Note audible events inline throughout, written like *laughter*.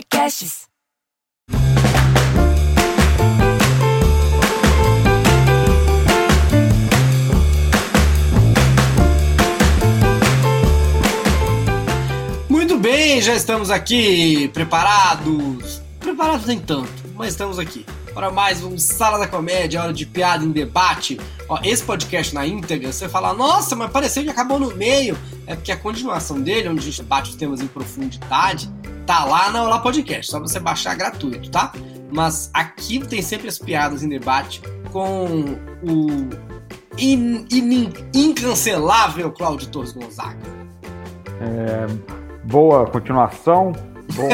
Podcasts. Muito bem, já estamos aqui preparados. Preparados nem tanto, mas estamos aqui para mais um Sala da Comédia, hora de piada em debate. Ó, esse podcast na íntegra, você fala, nossa, mas pareceu que acabou no meio. É porque a continuação dele, onde a gente bate os temas em profundidade, tá lá na Olá Podcast, só você baixar gratuito, tá? Mas aqui tem sempre as piadas em debate com o in, in, incancelável Cláudio Torres Gonzaga. É, boa continuação. Bom,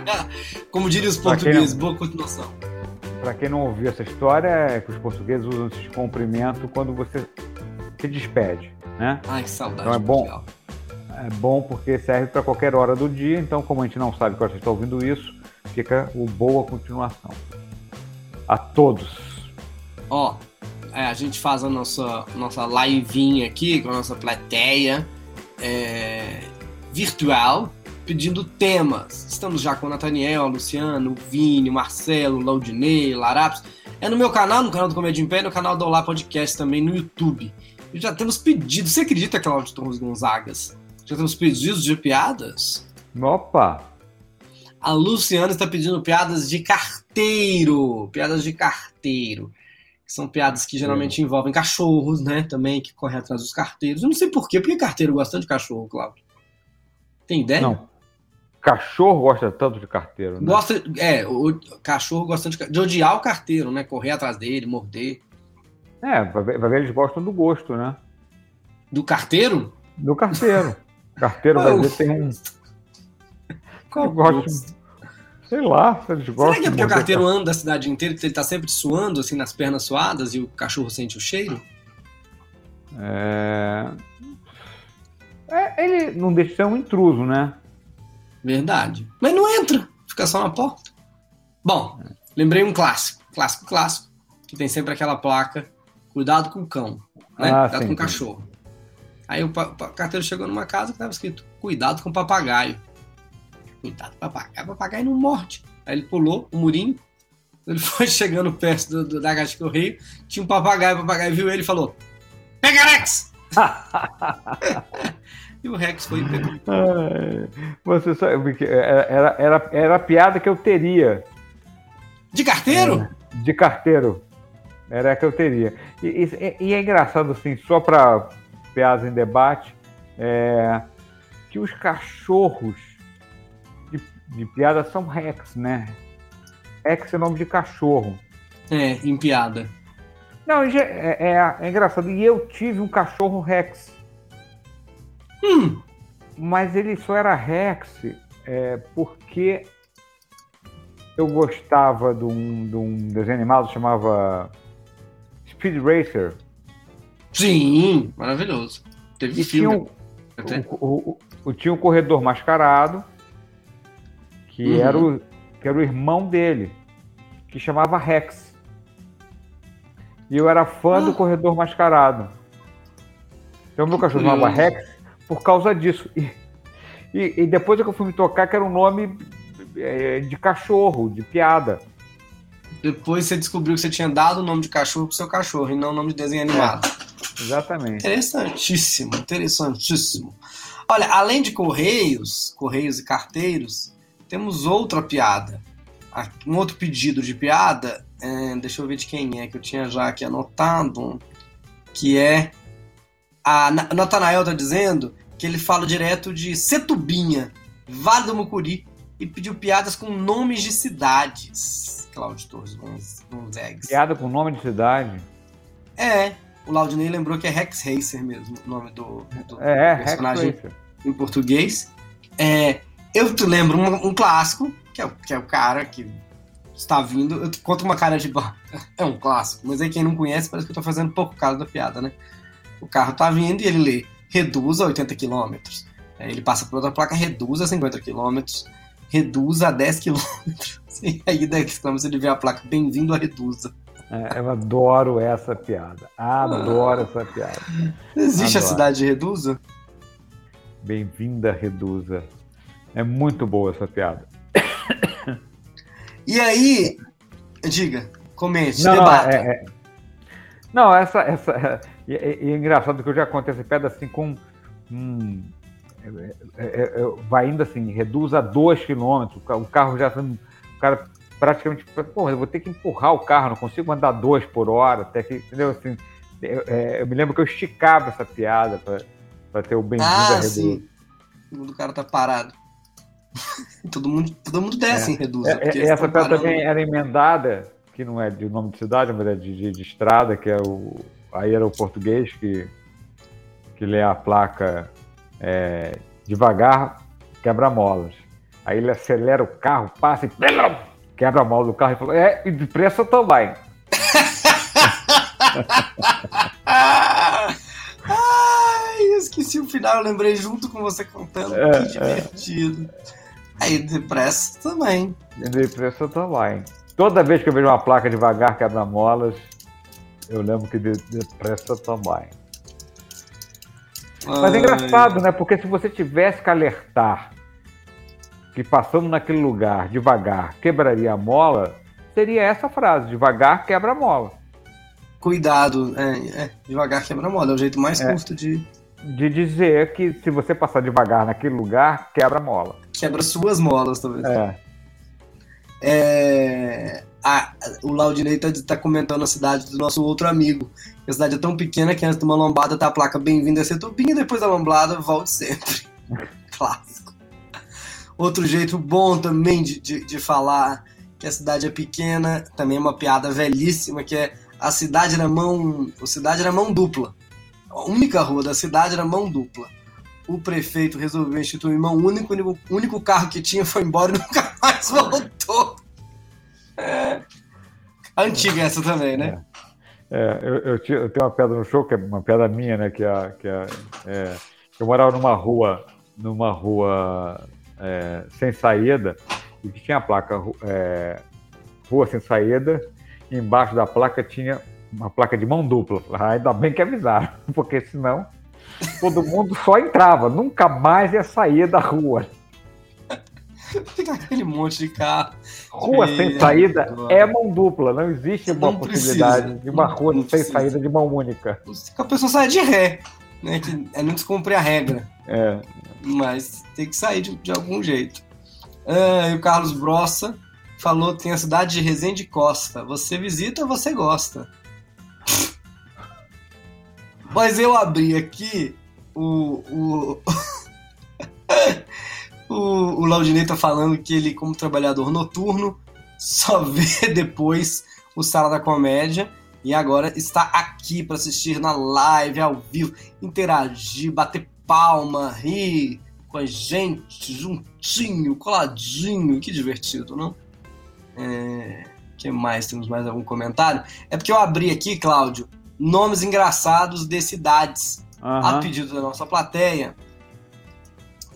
*laughs* Como diriam os portugueses, boa continuação. Para quem não ouviu essa história, é que os portugueses usam esse cumprimento quando você se despede, né? Ai, que saudade. Então é bom, é bom porque serve para qualquer hora do dia. Então, como a gente não sabe que você está ouvindo isso, fica o boa continuação. A todos. Ó, é, a gente faz a nossa, nossa livezinha aqui com a nossa plateia é, virtual, pedindo temas. Estamos já com o Nathaniel, Luciano, o Vini, o Marcelo, o Laudinei, Larapos. É no meu canal, no canal do Comédia em Pé, no canal do Olá Podcast também no YouTube. E já temos pedidos. Você acredita, Cláudio Torres Gonzagas? Já temos pedidos de piadas? Opa! A Luciana está pedindo piadas de carteiro. Piadas de carteiro. São piadas que geralmente envolvem cachorros, né? Também, que correm atrás dos carteiros. Eu não sei porquê. Por que carteiro gosta de cachorro, Cláudio? Tem ideia? Não. Cachorro gosta tanto de carteiro, né? Gosta, é, o cachorro gosta de, de odiar o carteiro, né? Correr atrás dele, morder. É, vai ver eles gostam do gosto, né? Do carteiro? Do carteiro. *laughs* carteiro vai ver tem um. Qual gosto? Sei lá, se eles gostam. Será que é porque o carteiro anda a cidade inteira, que ele tá sempre suando, assim, nas pernas suadas e o cachorro sente o cheiro? É... é ele não deixa de ser um intruso, né? Verdade. Mas não entra, fica só na porta. Bom, lembrei um clássico, clássico, clássico, que tem sempre aquela placa, cuidado com o cão, né? Ah, cuidado sim, com o cachorro. Aí o, carteiro chegou numa casa que tava escrito, cuidado com o papagaio. Cuidado com o papagaio, papagaio não morde. Aí ele pulou o murinho, *laughs* ele foi chegando perto do, do- da caixa de correio, tinha um papagaio, o papagaio viu ele e falou, pega Rex! *laughs* e o Rex foi pegou. Ai, Você sabe que era, era, era, era a piada que eu teria De carteiro? de carteiro. Era a que eu teria. E, e- e é engraçado, assim, só para piadas em debate, é, que os cachorros de, de piada são Rex, né? Rex é nome de cachorro. É, em piada. Não, é, é- é engraçado. E eu tive um cachorro Rex. Hum, Mas ele só era Rex é, porque eu gostava de um, de um desenho animado que chamava Speed Racer. Sim, maravilhoso. Teve E tinha filme. um, até. o, o- o- tinha um corredor mascarado, que, Uhum. era o, que era o irmão dele, que chamava Rex. E eu era fã Ah. do corredor mascarado. Então meu cachorro chamava. Rex por causa disso. E, e- e depois é que eu fui me tocar que era um nome é, de cachorro, de piada. Depois você descobriu que você tinha dado o nome de cachorro pro seu cachorro e não o nome de desenho animado. Exatamente. Interessantíssimo, interessantíssimo. Olha, além de correios, correios e carteiros, temos outra piada. Um outro pedido de piada, é, deixa eu ver de quem é, que eu tinha já aqui anotado, que é. A Na- Natanael tá dizendo que ele fala direto de Setubinha, Vale do Mucuri, e pediu piadas com nomes de cidades. Cláudio Torres Gonz- Gonzagues. Piada com nome de cidade. É, o Laudinei lembrou que é Rex Racer mesmo, o nome do, do É, Rex personagem Racer. em português. É, eu te lembro um, um clássico, que é, o- que é o cara que está vindo. Eu conto uma cara de. *laughs* É um clássico, mas aí quem não conhece parece que eu tô fazendo pouco caso da piada, né? O carro tá vindo e ele lê reduz a 80 km. Aí ele passa por outra placa, reduz a 50 km. Reduz a 10 km. E aí 10 km ele vê a placa, bem-vindo a Reduza. É, eu adoro essa piada. Adoro essa piada. Existe a Adoro. cidade de Reduza? Bem-vinda, Reduza. É muito boa essa piada. E aí, diga, comente, não, debata. Não, é, é... não essa, essa e, é, é, engraçado que eu já contei essa pedra assim com hum, vai indo assim, reduz a 2 km, o carro já o cara praticamente, porra, eu vou ter que empurrar o carro, não consigo andar 2 por hora, até que, entendeu? Assim, eu, eu me lembro que eu esticava essa piada para ter o bem-vindo ah, a sim. O cara tá parado. *laughs* todo, mundo, todo mundo desce é. em Reduza. É, essa piada também era emendada, que não é de nome de cidade, mas é de, de, de estrada, que é o. Aí era o português que, que lê a placa é, devagar, quebra-molas. Aí ele acelera o carro, passa e quebra a mola do carro e fala: É, e depressa também. *laughs* Ai, eu esqueci o final, eu lembrei junto com você contando. É, que é. divertido. É. Aí, depressa também. Depressa também. Toda vez que eu vejo uma placa devagar quebra-molas, eu lembro que depressa também. Mas é engraçado, né? Porque se você tivesse que alertar que passando naquele lugar devagar quebraria a mola, seria essa frase: devagar quebra a mola. Cuidado, é, é devagar quebra a mola, é o jeito mais é, curto de. De dizer que se você passar devagar naquele lugar, quebra a mola. Quebra suas molas, talvez. É. é... Ah, o Laudinei está tá comentando a cidade do nosso outro amigo. A cidade é tão pequena que antes de uma lombada tá a placa bem-vindo a Setupinha e depois da lombada volte sempre. *laughs* Clássico. Outro jeito bom também de, de, de, falar que a cidade é pequena, também é uma piada velhíssima, que é a cidade era mão. A cidade era mão dupla. A única rua da cidade era mão dupla. O prefeito resolveu instituir mão única, o único carro que tinha foi embora e nunca mais voltou. É. Antiga essa também, né? É, é eu, eu, eu, tenho uma pedra no show, que é uma pedra minha, né? Que é, que é, é eu morava numa rua, numa rua é, sem saída, e que tinha a placa é, rua sem saída, e embaixo da placa tinha uma placa de mão dupla. *laughs* Ah, ainda bem que avisaram, *laughs* porque senão todo mundo só entrava, nunca mais ia sair da rua. *laughs* Fica aquele monte de carro. Rua sem saída é mão dupla, não existe uma não possibilidade precisa. de uma rua não sem precisa. saída de mão única. A pessoa sai de ré, né? Que é não descumprir a regra. É. Mas tem que sair de, de algum jeito. Ah, e o Carlos Brossa falou: tem a cidade de Resende Costa. Você visita, você gosta. Mas eu abri aqui o. o... *laughs* O, o Laudinei tá falando que ele, como trabalhador noturno, só *laughs* vê depois o Sala da Comédia e agora está aqui para assistir na live, ao vivo, interagir, bater palma, rir com a gente, juntinho, coladinho. Que divertido, não? É... que mais? Temos mais algum comentário? É porque eu abri aqui, Cláudio, nomes engraçados de cidades uhum. a pedido da nossa plateia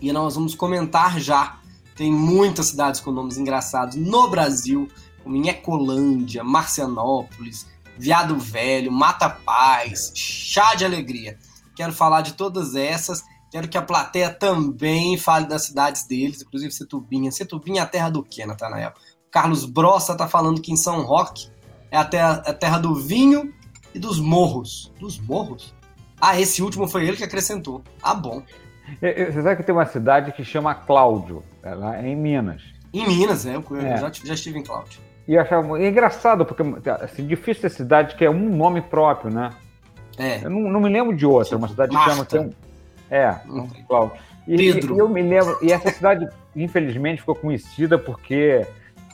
e nós vamos comentar já. Tem muitas cidades com nomes engraçados no Brasil, como em Ecolândia, Marcianópolis, Viado Velho, Mata Paz, Chá de Alegria. Quero falar de todas essas. Quero que a plateia também fale das cidades deles, inclusive Setubinha. Setubinha é a terra do quê, Natanael? Carlos Brossa está falando que em São Roque é a terra, a terra do vinho e dos morros. Dos morros? Ah, esse último foi ele que acrescentou. Ah, bom. Você sabe que tem uma cidade que chama Cláudio, é lá em Minas. Em Minas, né? Eu é. já, já estive em Cláudio. E eu achava é engraçado, porque assim, difícil ter cidade que é um nome próprio, né? É. Eu não, não me lembro de outra, uma cidade que chama. Tem um, é, um, Cláudio. E, Pedro. E, eu me lembro, e essa cidade, infelizmente, ficou conhecida porque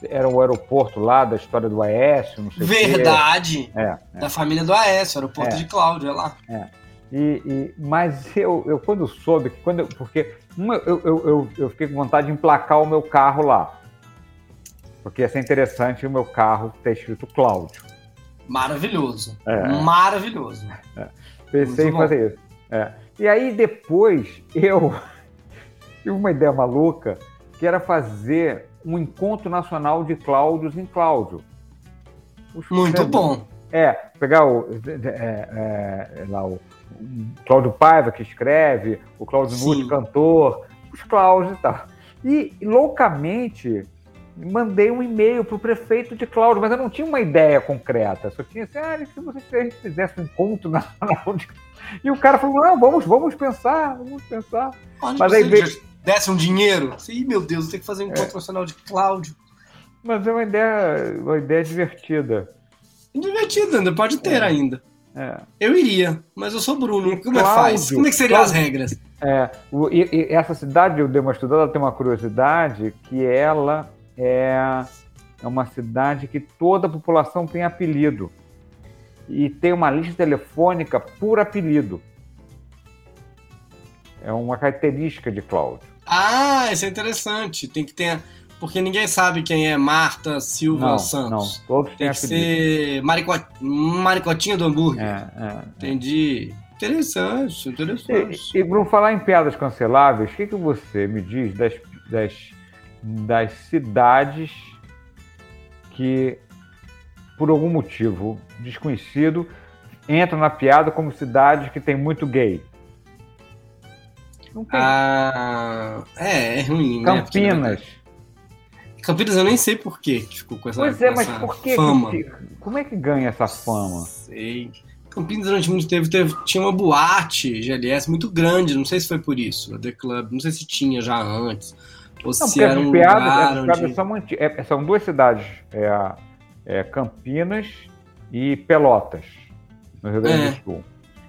era o aeroporto lá da história do Aécio, não sei Verdade! É, é. Da família do Aécio, aeroporto é. de Cláudio, é lá. É. E, e, mas eu, eu, quando soube que quando eu, porque uma, eu, eu, eu, fiquei com vontade de emplacar o meu carro lá. Porque ia ser interessante o meu carro ter escrito Cláudio. Maravilhoso. É. Maravilhoso. É. Pensei Muito em fazer isso. É. E aí depois eu *laughs* tive uma ideia maluca que era fazer um encontro nacional de Cláudios em Cláudio. Muito bom. É, pegar o, é, é, lá, o Cláudio Paiva, que escreve, o Cláudio Nutti, cantor, os Cláudios e tal. E, loucamente, mandei um e-mail para o prefeito de Cláudio, mas eu não tinha uma ideia concreta. Só tinha assim, ah, se você fizesse um encontro *laughs* nacional de... E o cara falou, não, vamos, vamos pensar, vamos pensar. Onde mas aí veio... desse um dinheiro? Sim, meu Deus, tem que fazer um encontro é. nacional de Cláudio. Mas é uma ideia, uma ideia divertida. Divertida, ainda pode ter é. ainda. É. Eu iria, mas eu sou Bruno. Como é que faz? Como é que seriam Cláudio, as regras? É, o, e, e essa cidade, eu dei uma estudada, ela tem uma curiosidade que ela é, é uma cidade que toda a população tem apelido. E tem uma lista telefônica por apelido. É uma característica de Cláudio. Ah, isso é interessante. Tem que ter. Porque ninguém sabe quem é Marta Silva não, Santos. Não, todos Tem que apelido. ser Maricot... Maricotinha do hambúrguer. É, é, é. Entendi. Interessante, interessante. E, e falar em piadas canceláveis, o que, que você me diz das, das das cidades que, por algum motivo desconhecido, entram na piada como cidades que tem muito gay. Não tem. Ah, é, é ruim, né? Campinas. Né? Campinas eu nem sei por que ficou com essa Pois é, mas por que, fama. Que, como é que ganha essa fama? Sei. Campinas durante muito tempo teve, tinha uma boate GLS muito grande, não sei se foi por isso, a The Club, não sei se tinha já antes. Ou não, se era um piadas, lugar onde... são, é, são, duas cidades, é, é, Campinas e Pelotas, no Rio Grande do é. Sul.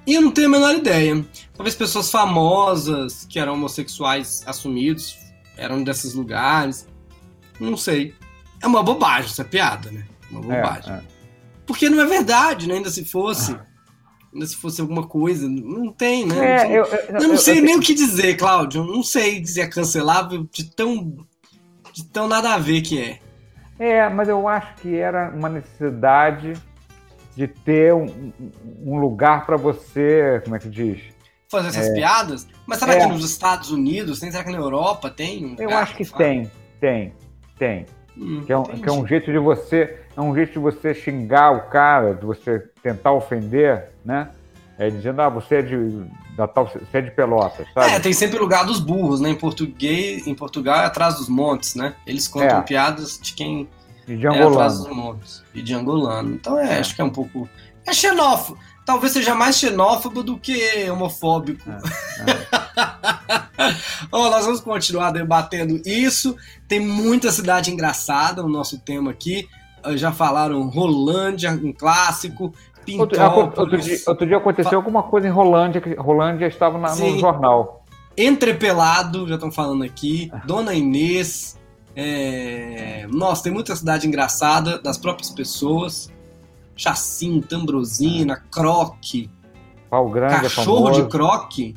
E eu não tenho a menor ideia. Talvez pessoas famosas que eram homossexuais assumidos eram desses lugares. Não sei. É uma bobagem essa piada, né? Uma é, bobagem. É, Porque não é verdade, né? Ainda se fosse. Se fosse alguma coisa. Não tem, né? É, eu, eu, eu, não sei nem o que dizer, Cláudio. Não sei se é cancelável de tão, de tão nada a ver que é. É, mas eu acho que era uma necessidade de ter um, um lugar para você, como é que diz? Fazer essas é. piadas? Mas será é. que nos Estados Unidos tem? Será que na Europa tem? Um eu acho que, que tem, tem, tem. Hum, que, é um, que é um jeito de você é um jeito de você xingar o cara, de você tentar ofender, né? É, dizendo, ah, você é de, da tal, você é de Pelotas, sabe? É, tem sempre o lugar dos burros, né? Em português, em Portugal é atrás dos montes, né? Eles contam é. piadas de quem e de angolano. é atrás dos montes. E de angolano. Então é, é, acho que é um pouco... É xenófobo. Talvez seja mais xenófobo do que homofóbico. É, *laughs* é. oh, nós vamos continuar debatendo isso. Tem muita cidade engraçada no nosso tema aqui. Já falaram Rolândia, um clássico. Outro, outro, dia, outro, dia, aconteceu alguma coisa em Rolândia, que Rolândia estava na, no jornal. Entrepelado, já estão falando aqui. *laughs* Dona Inês. É... Nossa, tem muita cidade engraçada das próprias pessoas. Chacim, Tambrosina, Croque. Pau Grande é Cachorro é de Croque.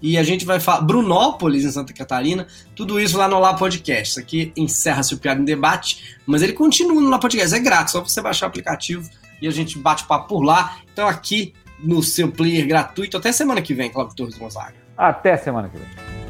E a gente vai falar. Brunópolis, em Santa Catarina. Tudo isso lá no Lá Podcast. Isso aqui encerra-se o Piada em Debate. Mas ele continua no Lá Podcast. É grátis, só você baixar o aplicativo e a gente bate papo por lá. Então aqui no seu player gratuito. Até semana que vem, Cláudio Torres Gonzaga. Até semana que vem.